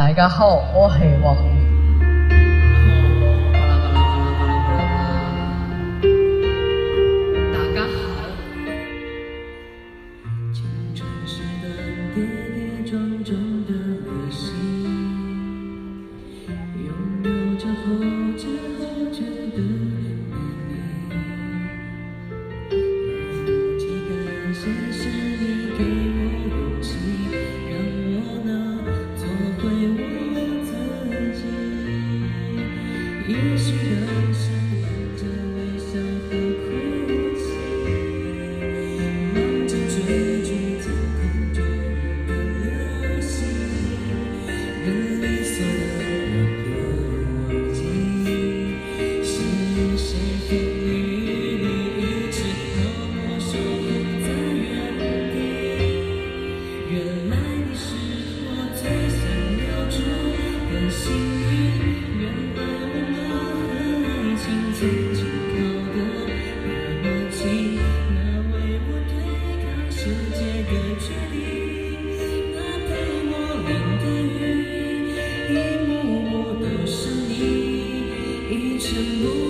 大家好，我是王宇。大家好，青春。也许人生伴着微笑和哭泣，忙着追逐天空中的流星。的决定，那陪我淋的雨，一幕幕都是你，一尘不。